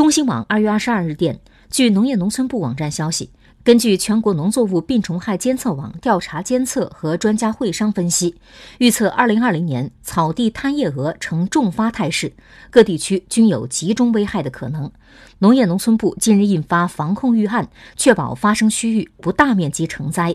中新网二月二十二日电据农业农村部网站消息根据全国农作物病虫害监测网调查监测和专家会商分析预测二零二零年草地贪夜蛾呈重发态势各地区均有集中危害的可能。农业农村部近日印发防控预案确保发生区域不大面积成灾。